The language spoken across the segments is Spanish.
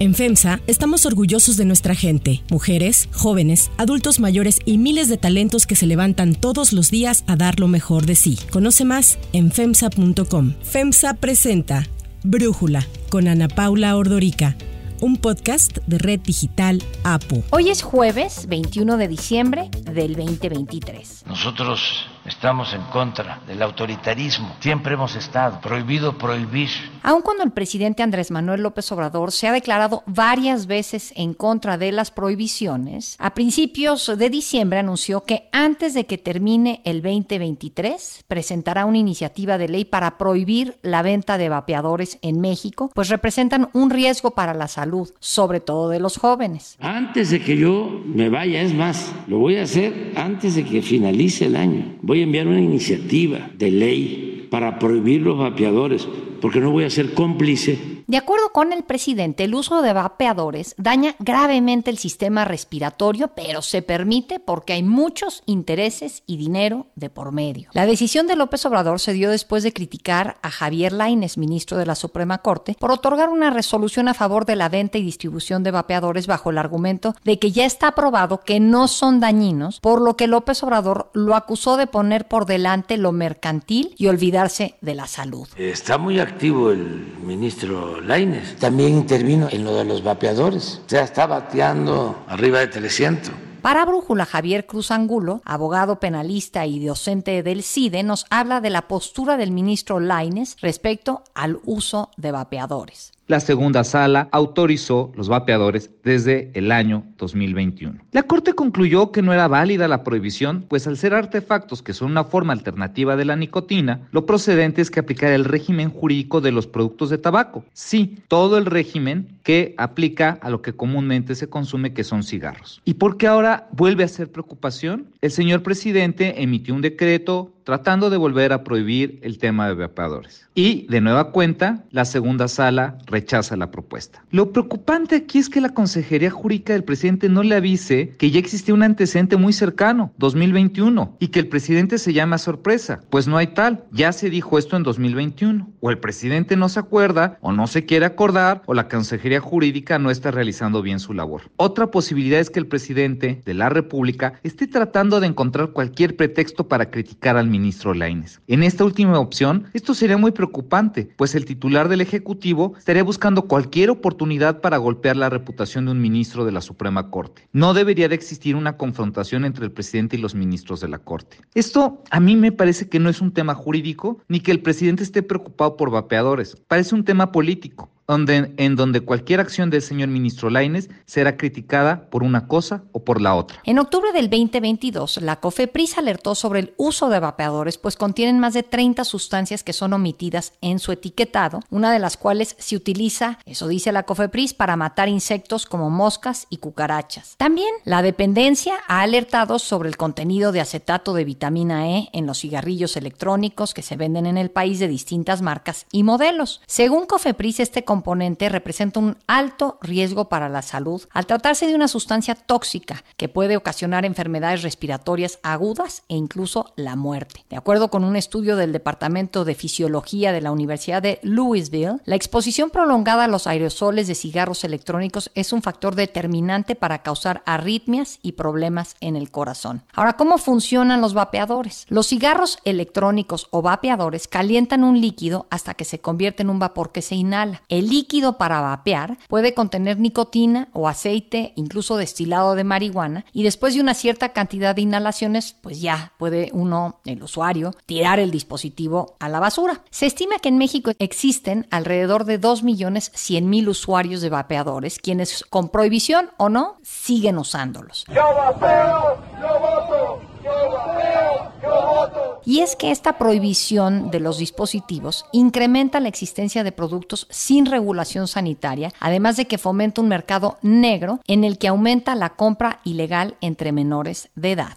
En FEMSA estamos orgullosos de nuestra gente, mujeres, jóvenes, adultos mayores y miles de talentos que se levantan todos los días a dar lo mejor de sí. Conoce más en FEMSA.com. FEMSA presenta Brújula con Ana Paula Ordorica un podcast de Red Digital APO. Hoy es jueves 21 de diciembre del 2023. Nosotros estamos en contra del autoritarismo. Siempre hemos estado prohibido prohibir. Aun cuando el presidente Andrés Manuel López Obrador se ha declarado varias veces en contra de las prohibiciones, a principios de diciembre anunció que antes de que termine el 2023 presentará una iniciativa de ley para prohibir la venta de vapeadores en México, pues representan un riesgo para la salud sobre todo de los jóvenes. Antes de que yo me vaya, es más, lo voy a hacer antes de que finalice el año. Voy a enviar una iniciativa de ley para prohibir los vapeadores, porque no voy a ser cómplice de acuerdo con el presidente, el uso de vapeadores daña gravemente el sistema respiratorio, pero se permite porque hay muchos intereses y dinero de por medio. La decisión de López Obrador se dio después de criticar a Javier Laines, ministro de la Suprema Corte, por otorgar una resolución a favor de la venta y distribución de vapeadores bajo el argumento de que ya está aprobado que no son dañinos, por lo que López Obrador lo acusó de poner por delante lo mercantil y olvidarse de la salud. Está muy activo el ministro Laines. También intervino en lo de los vapeadores. Ya está bateando arriba de 300. Para Brújula, Javier Cruz Angulo, abogado penalista y docente del CIDE, nos habla de la postura del ministro Laines respecto al uso de vapeadores la segunda sala autorizó los vapeadores desde el año 2021. La Corte concluyó que no era válida la prohibición, pues al ser artefactos que son una forma alternativa de la nicotina, lo procedente es que aplicar el régimen jurídico de los productos de tabaco. Sí, todo el régimen que aplica a lo que comúnmente se consume, que son cigarros. ¿Y por qué ahora vuelve a ser preocupación? El señor presidente emitió un decreto tratando de volver a prohibir el tema de vapeadores. Y, de nueva cuenta, la segunda sala rechaza la propuesta. Lo preocupante aquí es que la Consejería Jurídica del presidente no le avise que ya existía un antecedente muy cercano, 2021, y que el presidente se llama sorpresa. Pues no hay tal, ya se dijo esto en 2021. O el presidente no se acuerda, o no se quiere acordar, o la Consejería Jurídica no está realizando bien su labor. Otra posibilidad es que el presidente de la República esté tratando de encontrar cualquier pretexto para criticar al ministro Laines. En esta última opción, esto sería muy preocupante, pues el titular del Ejecutivo estaría buscando cualquier oportunidad para golpear la reputación de un ministro de la Suprema Corte. No debería de existir una confrontación entre el presidente y los ministros de la Corte. Esto a mí me parece que no es un tema jurídico ni que el presidente esté preocupado por vapeadores, parece un tema político en donde cualquier acción del señor ministro Laines será criticada por una cosa o por la otra. En octubre del 2022, la COFEPRIS alertó sobre el uso de vapeadores, pues contienen más de 30 sustancias que son omitidas en su etiquetado, una de las cuales se utiliza, eso dice la COFEPRIS, para matar insectos como moscas y cucarachas. También la dependencia ha alertado sobre el contenido de acetato de vitamina E en los cigarrillos electrónicos que se venden en el país de distintas marcas y modelos. Según COFEPRIS, este componente representa un alto riesgo para la salud al tratarse de una sustancia tóxica que puede ocasionar enfermedades respiratorias agudas e incluso la muerte. De acuerdo con un estudio del Departamento de Fisiología de la Universidad de Louisville, la exposición prolongada a los aerosoles de cigarros electrónicos es un factor determinante para causar arritmias y problemas en el corazón. Ahora, ¿cómo funcionan los vapeadores? Los cigarros electrónicos o vapeadores calientan un líquido hasta que se convierte en un vapor que se inhala. El líquido para vapear puede contener nicotina o aceite, incluso destilado de marihuana, y después de una cierta cantidad de inhalaciones, pues ya puede uno, el usuario, tirar el dispositivo a la basura. Se estima que en México existen alrededor de 2.100.000 usuarios de vapeadores, quienes con prohibición o no siguen usándolos. Yo vapeo, yo voto, yo vapeo, yo voto. Y es que esta prohibición de los dispositivos incrementa la existencia de productos sin regulación sanitaria, además de que fomenta un mercado negro en el que aumenta la compra ilegal entre menores de edad.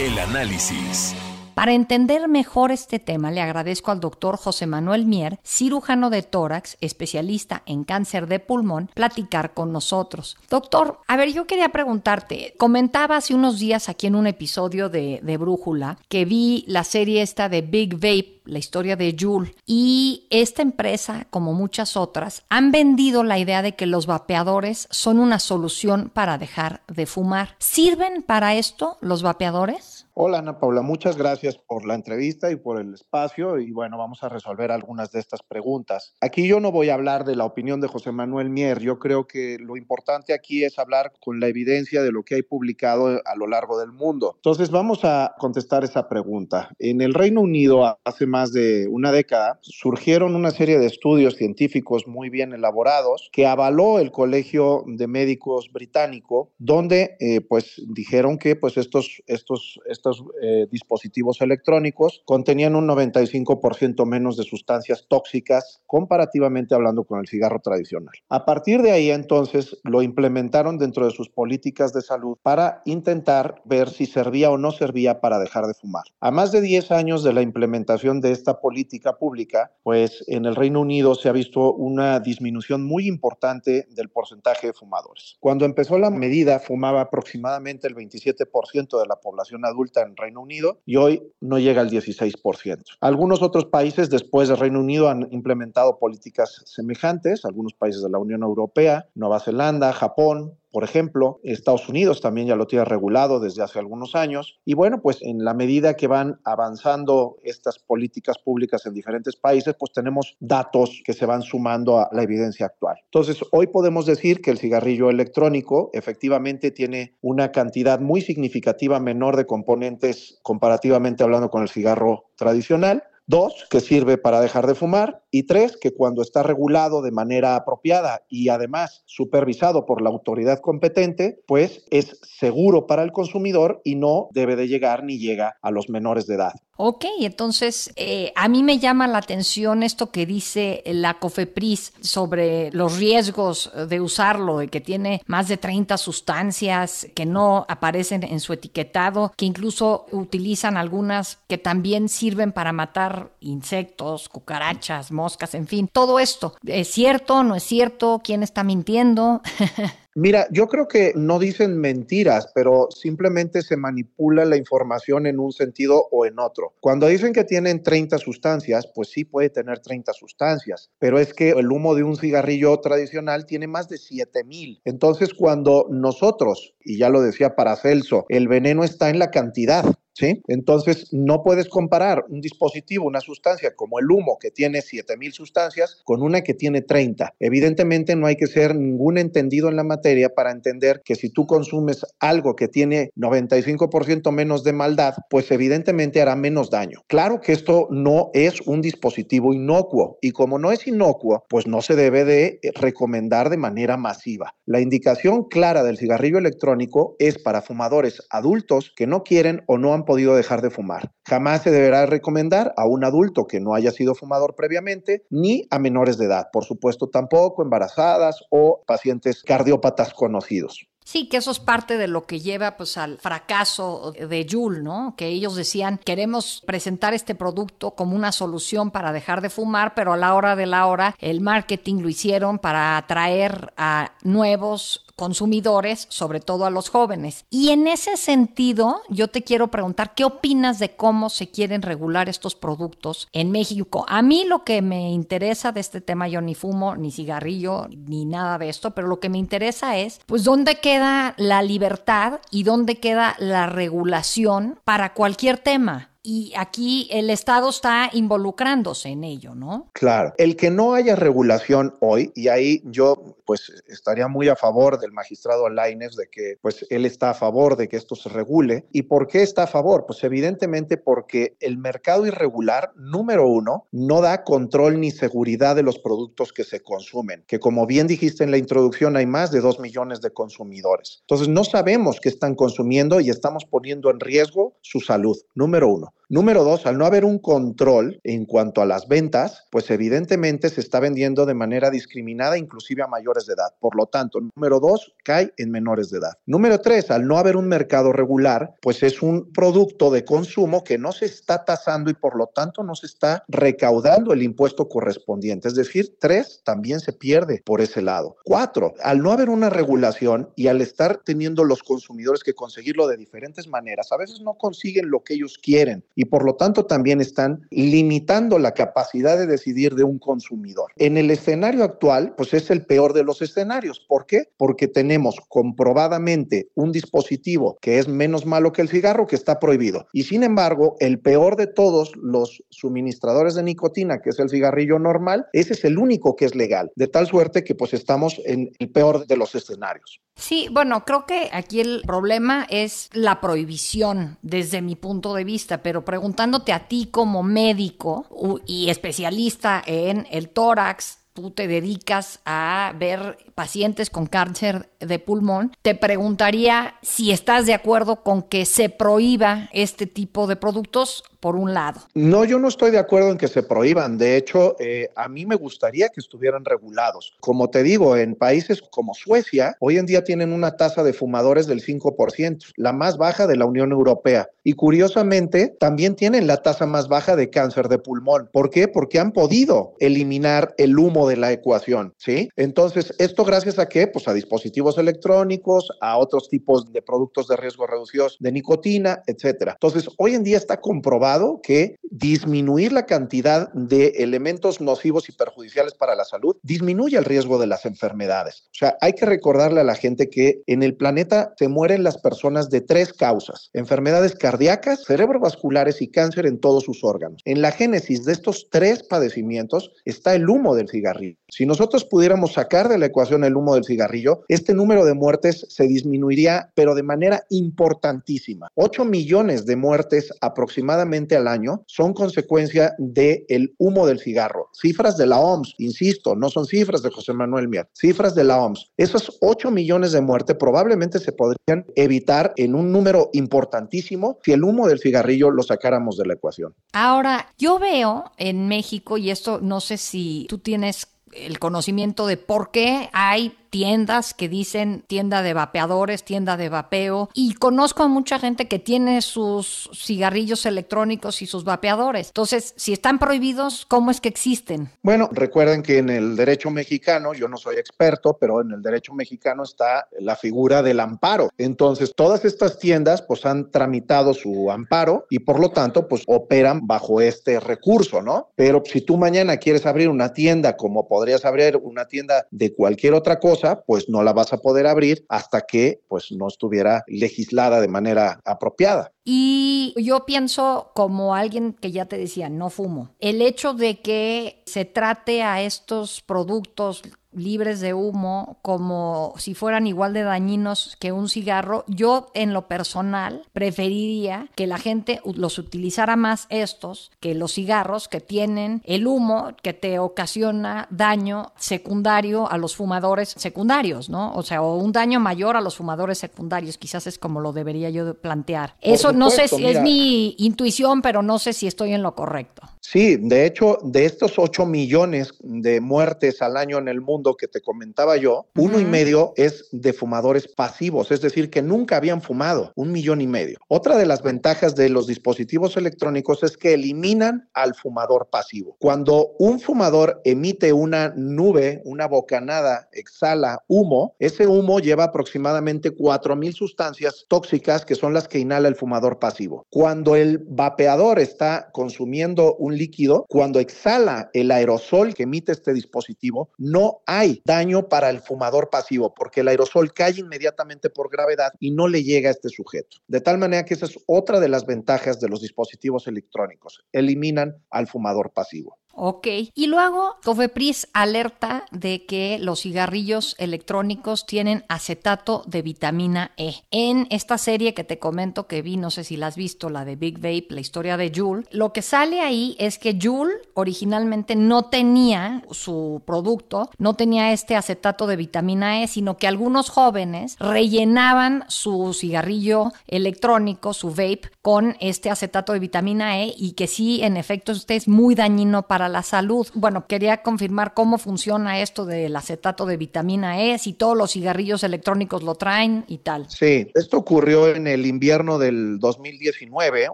El análisis. Para entender mejor este tema, le agradezco al doctor José Manuel Mier, cirujano de tórax, especialista en cáncer de pulmón, platicar con nosotros. Doctor, a ver, yo quería preguntarte, comentaba hace unos días aquí en un episodio de, de Brújula que vi la serie esta de Big Vape la historia de Juul. Y esta empresa, como muchas otras, han vendido la idea de que los vapeadores son una solución para dejar de fumar. ¿Sirven para esto los vapeadores? Hola Ana Paula, muchas gracias por la entrevista y por el espacio y bueno, vamos a resolver algunas de estas preguntas. Aquí yo no voy a hablar de la opinión de José Manuel Mier, yo creo que lo importante aquí es hablar con la evidencia de lo que hay publicado a lo largo del mundo. Entonces vamos a contestar esa pregunta. En el Reino Unido hace más de una década surgieron una serie de estudios científicos muy bien elaborados que avaló el Colegio de Médicos británico, donde eh, pues dijeron que pues estos, estos estos eh, dispositivos electrónicos contenían un 95% menos de sustancias tóxicas comparativamente hablando con el cigarro tradicional. A partir de ahí entonces lo implementaron dentro de sus políticas de salud para intentar ver si servía o no servía para dejar de fumar. A más de 10 años de la implementación de esta política pública, pues en el Reino Unido se ha visto una disminución muy importante del porcentaje de fumadores. Cuando empezó la medida fumaba aproximadamente el 27% de la población adulta en Reino Unido y hoy no llega al 16%. Algunos otros países después del Reino Unido han implementado políticas semejantes, algunos países de la Unión Europea, Nueva Zelanda, Japón, por ejemplo, Estados Unidos también ya lo tiene regulado desde hace algunos años. Y bueno, pues en la medida que van avanzando estas políticas públicas en diferentes países, pues tenemos datos que se van sumando a la evidencia actual. Entonces, hoy podemos decir que el cigarrillo electrónico efectivamente tiene una cantidad muy significativa menor de componentes comparativamente hablando con el cigarro tradicional Dos, que sirve para dejar de fumar. Y tres, que cuando está regulado de manera apropiada y además supervisado por la autoridad competente, pues es seguro para el consumidor y no debe de llegar ni llega a los menores de edad. Ok, entonces eh, a mí me llama la atención esto que dice la COFEPRIS sobre los riesgos de usarlo, de que tiene más de 30 sustancias que no aparecen en su etiquetado, que incluso utilizan algunas que también sirven para matar insectos, cucarachas, moscas, en fin, todo esto. ¿Es cierto? ¿No es cierto? ¿Quién está mintiendo? Mira, yo creo que no dicen mentiras, pero simplemente se manipula la información en un sentido o en otro. Cuando dicen que tienen 30 sustancias, pues sí puede tener 30 sustancias, pero es que el humo de un cigarrillo tradicional tiene más de 7000. Entonces, cuando nosotros, y ya lo decía Paracelso, el veneno está en la cantidad, ¿sí? Entonces, no puedes comparar un dispositivo, una sustancia como el humo, que tiene 7000 sustancias, con una que tiene 30. Evidentemente, no hay que ser ningún entendido en la materia para entender que si tú consumes algo que tiene 95% menos de maldad, pues evidentemente hará menos daño. Claro que esto no es un dispositivo inocuo y como no es inocuo, pues no se debe de recomendar de manera masiva. La indicación clara del cigarrillo electrónico es para fumadores adultos que no quieren o no han podido dejar de fumar. Jamás se deberá recomendar a un adulto que no haya sido fumador previamente, ni a menores de edad, por supuesto tampoco embarazadas o pacientes cardiópatas conocidos. Sí, que eso es parte de lo que lleva pues al fracaso de Juul, ¿no? Que ellos decían, queremos presentar este producto como una solución para dejar de fumar, pero a la hora de la hora el marketing lo hicieron para atraer a nuevos consumidores, sobre todo a los jóvenes. Y en ese sentido, yo te quiero preguntar, ¿qué opinas de cómo se quieren regular estos productos en México? A mí lo que me interesa de este tema, yo ni fumo, ni cigarrillo, ni nada de esto, pero lo que me interesa es, pues, ¿dónde queda la libertad y dónde queda la regulación para cualquier tema? y aquí el Estado está involucrándose en ello, ¿no? Claro, el que no haya regulación hoy, y ahí yo pues estaría muy a favor del magistrado Laines de que pues él está a favor de que esto se regule. ¿Y por qué está a favor? Pues evidentemente porque el mercado irregular, número uno, no da control ni seguridad de los productos que se consumen, que como bien dijiste en la introducción hay más de dos millones de consumidores. Entonces no sabemos qué están consumiendo y estamos poniendo en riesgo su salud, número uno. Número dos, al no haber un control en cuanto a las ventas, pues evidentemente se está vendiendo de manera discriminada, inclusive a mayores de edad. Por lo tanto, número dos, cae en menores de edad. Número tres, al no haber un mercado regular, pues es un producto de consumo que no se está tasando y por lo tanto no se está recaudando el impuesto correspondiente. Es decir, tres, también se pierde por ese lado. Cuatro, al no haber una regulación y al estar teniendo los consumidores que conseguirlo de diferentes maneras, a veces no consiguen lo que ellos quieren por lo tanto también están limitando la capacidad de decidir de un consumidor. En el escenario actual, pues es el peor de los escenarios. ¿Por qué? Porque tenemos comprobadamente un dispositivo que es menos malo que el cigarro que está prohibido. Y sin embargo, el peor de todos los suministradores de nicotina, que es el cigarrillo normal, ese es el único que es legal. De tal suerte que pues estamos en el peor de los escenarios. Sí, bueno, creo que aquí el problema es la prohibición desde mi punto de vista, pero preguntándote a ti como médico y especialista en el tórax, tú te dedicas a ver pacientes con cáncer de pulmón, te preguntaría si estás de acuerdo con que se prohíba este tipo de productos por un lado. No, yo no estoy de acuerdo en que se prohíban. De hecho, eh, a mí me gustaría que estuvieran regulados. Como te digo, en países como Suecia, hoy en día tienen una tasa de fumadores del 5%, la más baja de la Unión Europea. Y curiosamente, también tienen la tasa más baja de cáncer de pulmón. ¿Por qué? Porque han podido eliminar el humo de la ecuación, ¿sí? Entonces, esto gracias a qué? Pues a dispositivos electrónicos, a otros tipos de productos de riesgo reducidos de nicotina, etcétera. Entonces, hoy en día está comprobado que disminuir la cantidad de elementos nocivos y perjudiciales para la salud disminuye el riesgo de las enfermedades. O sea, hay que recordarle a la gente que en el planeta se mueren las personas de tres causas, enfermedades cardíacas, cerebrovasculares y cáncer en todos sus órganos. En la génesis de estos tres padecimientos está el humo del cigarrillo. Si nosotros pudiéramos sacar de la ecuación el humo del cigarrillo, este número de muertes se disminuiría, pero de manera importantísima. 8 millones de muertes aproximadamente al año son consecuencia del el humo del cigarro. Cifras de la OMS, insisto, no son cifras de José Manuel Mier, cifras de la OMS. Esos 8 millones de muertes probablemente se podrían evitar en un número importantísimo si el humo del cigarrillo lo sacáramos de la ecuación. Ahora, yo veo en México, y esto no sé si tú tienes el conocimiento de por qué hay tiendas que dicen tienda de vapeadores, tienda de vapeo. Y conozco a mucha gente que tiene sus cigarrillos electrónicos y sus vapeadores. Entonces, si están prohibidos, ¿cómo es que existen? Bueno, recuerden que en el derecho mexicano, yo no soy experto, pero en el derecho mexicano está la figura del amparo. Entonces, todas estas tiendas pues han tramitado su amparo y por lo tanto pues operan bajo este recurso, ¿no? Pero si tú mañana quieres abrir una tienda como podrías abrir una tienda de cualquier otra cosa, pues no la vas a poder abrir hasta que pues no estuviera legislada de manera apropiada. Y yo pienso como alguien que ya te decía, no fumo. El hecho de que se trate a estos productos libres de humo como si fueran igual de dañinos que un cigarro, yo en lo personal preferiría que la gente los utilizara más estos que los cigarros que tienen el humo que te ocasiona daño secundario a los fumadores secundarios, ¿no? O sea, o un daño mayor a los fumadores secundarios, quizás es como lo debería yo plantear. Eso no sé si es mi intuición, pero no sé si estoy en lo correcto. Sí, de hecho, de estos 8 millones de muertes al año en el mundo que te comentaba yo, uno y medio es de fumadores pasivos, es decir, que nunca habían fumado, un millón y medio. Otra de las ventajas de los dispositivos electrónicos es que eliminan al fumador pasivo. Cuando un fumador emite una nube, una bocanada, exhala humo, ese humo lleva aproximadamente 4.000 sustancias tóxicas que son las que inhala el fumador pasivo. Cuando el vapeador está consumiendo un líquido, cuando exhala el aerosol que emite este dispositivo, no hay daño para el fumador pasivo, porque el aerosol cae inmediatamente por gravedad y no le llega a este sujeto. De tal manera que esa es otra de las ventajas de los dispositivos electrónicos, eliminan al fumador pasivo. Ok. Y luego, Cofepris alerta de que los cigarrillos electrónicos tienen acetato de vitamina E. En esta serie que te comento que vi, no sé si la has visto, la de Big Vape, la historia de Juul, lo que sale ahí es que Juul originalmente no tenía su producto, no tenía este acetato de vitamina E, sino que algunos jóvenes rellenaban su cigarrillo electrónico, su vape, con este acetato de vitamina E y que sí, en efecto, este es muy dañino para la salud. Bueno, quería confirmar cómo funciona esto del acetato de vitamina E, si todos los cigarrillos electrónicos lo traen y tal. Sí, esto ocurrió en el invierno del 2019,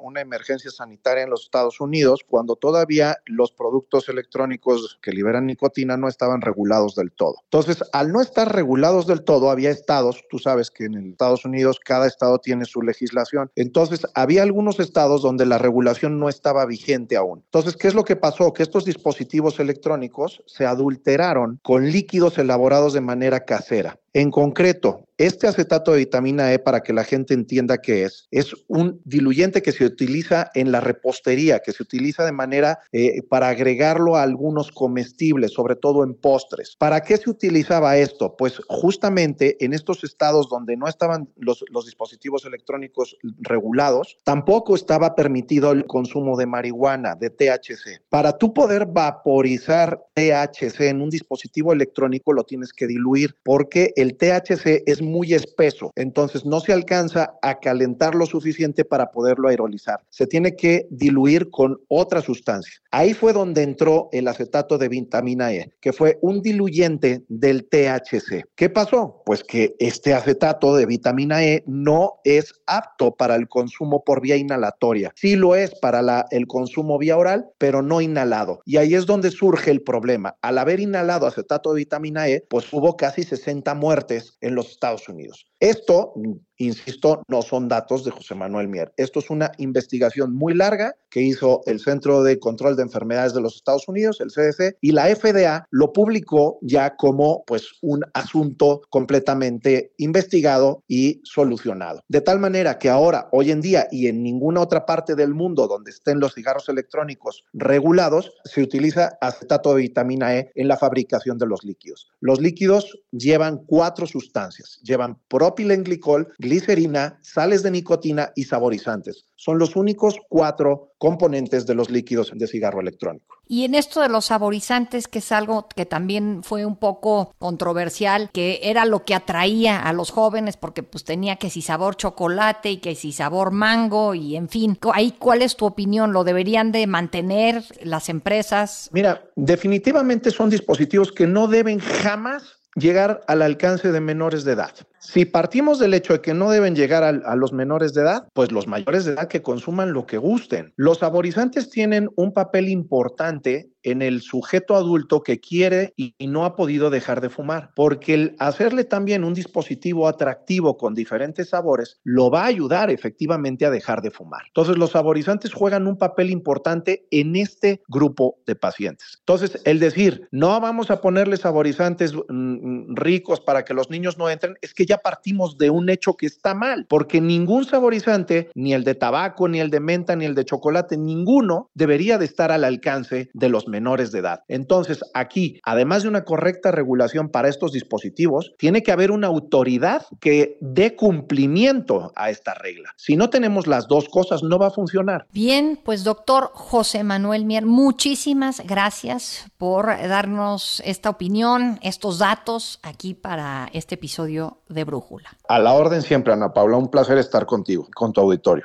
una emergencia sanitaria en los Estados Unidos, cuando todavía los productos electrónicos que liberan nicotina no estaban regulados del todo. Entonces, al no estar regulados del todo, había estados, tú sabes que en Estados Unidos cada estado tiene su legislación, entonces había algunos estados donde la regulación no estaba vigente aún. Entonces, ¿qué es lo que pasó? Que estos dispositivos electrónicos se adulteraron con líquidos elaborados de manera casera. En concreto, este acetato de vitamina E, para que la gente entienda qué es, es un diluyente que se utiliza en la repostería, que se utiliza de manera eh, para agregarlo a algunos comestibles, sobre todo en postres. ¿Para qué se utilizaba esto? Pues justamente en estos estados donde no estaban los, los dispositivos electrónicos regulados, tampoco estaba permitido el consumo de marihuana, de THC. Para tú poder vaporizar THC en un dispositivo electrónico, lo tienes que diluir porque el THC es muy espeso, entonces no se alcanza a calentar lo suficiente para poderlo aerolizar. Se tiene que diluir con otra sustancia. Ahí fue donde entró el acetato de vitamina E, que fue un diluyente del THC. ¿Qué pasó? Pues que este acetato de vitamina E no es apto para el consumo por vía inhalatoria. Sí lo es para la, el consumo vía oral, pero no inhalado. Y ahí es donde surge el problema. Al haber inhalado acetato de vitamina E, pues hubo casi 60 muertes en los Estados Unidos. Esto Insisto, no son datos de José Manuel Mier. Esto es una investigación muy larga que hizo el Centro de Control de Enfermedades de los Estados Unidos, el CDC, y la FDA lo publicó ya como pues un asunto completamente investigado y solucionado. De tal manera que ahora, hoy en día y en ninguna otra parte del mundo donde estén los cigarros electrónicos regulados, se utiliza acetato de vitamina E en la fabricación de los líquidos. Los líquidos llevan cuatro sustancias. Llevan propilenglicol, glicerina, sales de nicotina y saborizantes. Son los únicos cuatro componentes de los líquidos de cigarro electrónico. Y en esto de los saborizantes, que es algo que también fue un poco controversial, que era lo que atraía a los jóvenes porque pues tenía que si sabor chocolate y que si sabor mango y en fin, ahí cuál es tu opinión, lo deberían de mantener las empresas? Mira, definitivamente son dispositivos que no deben jamás llegar al alcance de menores de edad. Si partimos del hecho de que no deben llegar a, a, los menores de edad, pues los mayores de edad que consuman lo que gusten. Los saborizantes tienen un papel importante en el sujeto adulto que quiere y, y no ha podido dejar de fumar, porque el hacerle también un dispositivo atractivo con diferentes sabores lo va a ayudar efectivamente a dejar de fumar. Entonces los saborizantes juegan un papel importante en este grupo de pacientes. Entonces el decir, no vamos a ponerle saborizantes mm, ricos para que los niños no entren, es que ya partimos de un hecho que está mal, porque ningún saborizante, ni el de tabaco, ni el de menta, ni el de chocolate, ninguno debería de estar al alcance de los menores de edad. Entonces, aquí, además de una correcta regulación para estos dispositivos, tiene que haber una autoridad que dé cumplimiento a esta regla. Si no tenemos las dos cosas, no va a funcionar. Bien, pues doctor José Manuel Mier, muchísimas gracias por darnos esta opinión, estos datos aquí para este episodio de Brújula. A la orden siempre, Ana Paula, un placer estar contigo, con tu auditorio.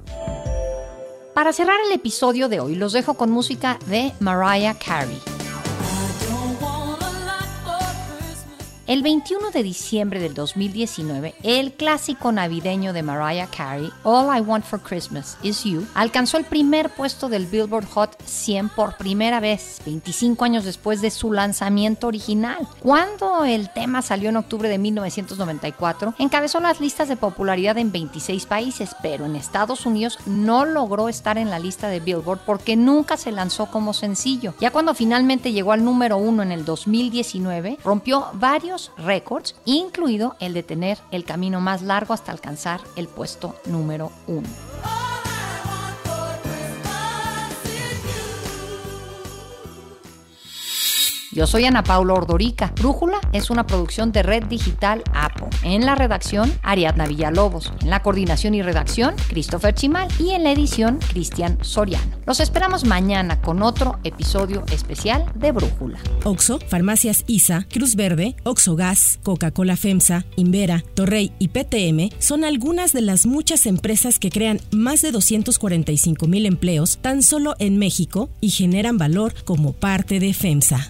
Para cerrar el episodio de hoy, los dejo con música de Mariah Carey. El 21 de diciembre del 2019, el clásico navideño de Mariah Carey, All I Want for Christmas Is You, alcanzó el primer puesto del Billboard Hot 100 por primera vez, 25 años después de su lanzamiento original. Cuando el tema salió en octubre de 1994, encabezó las listas de popularidad en 26 países, pero en Estados Unidos no logró estar en la lista de Billboard porque nunca se lanzó como sencillo. Ya cuando finalmente llegó al número uno en el 2019, rompió varios récords, incluido el de tener el camino más largo hasta alcanzar el puesto número uno. Yo soy Ana Paula Ordorica. Brújula es una producción de Red Digital APO. En la redacción, Ariadna Villalobos. En la coordinación y redacción, Christopher Chimal. Y en la edición, Cristian Soriano. Los esperamos mañana con otro episodio especial de Brújula. Oxo, Farmacias ISA, Cruz Verde, Oxo Gas, Coca-Cola FEMSA, Invera, Torrey y PTM son algunas de las muchas empresas que crean más de 245 mil empleos tan solo en México y generan valor como parte de FEMSA.